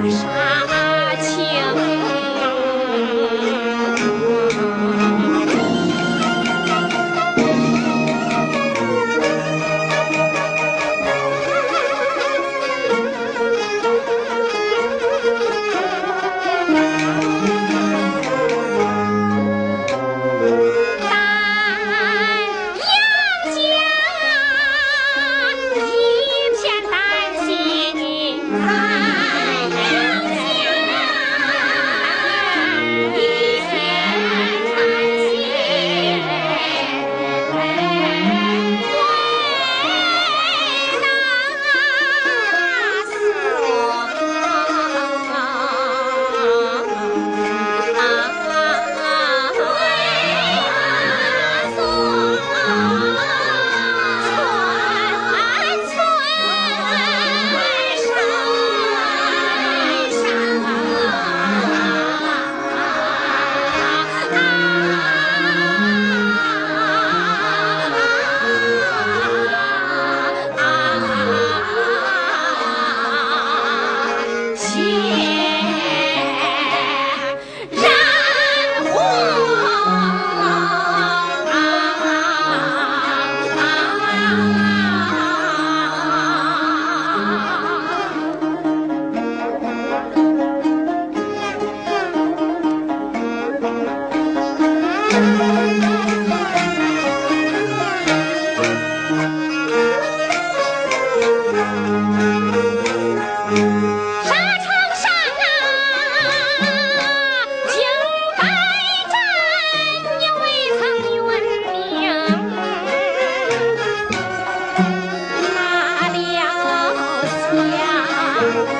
Christ. Thank you.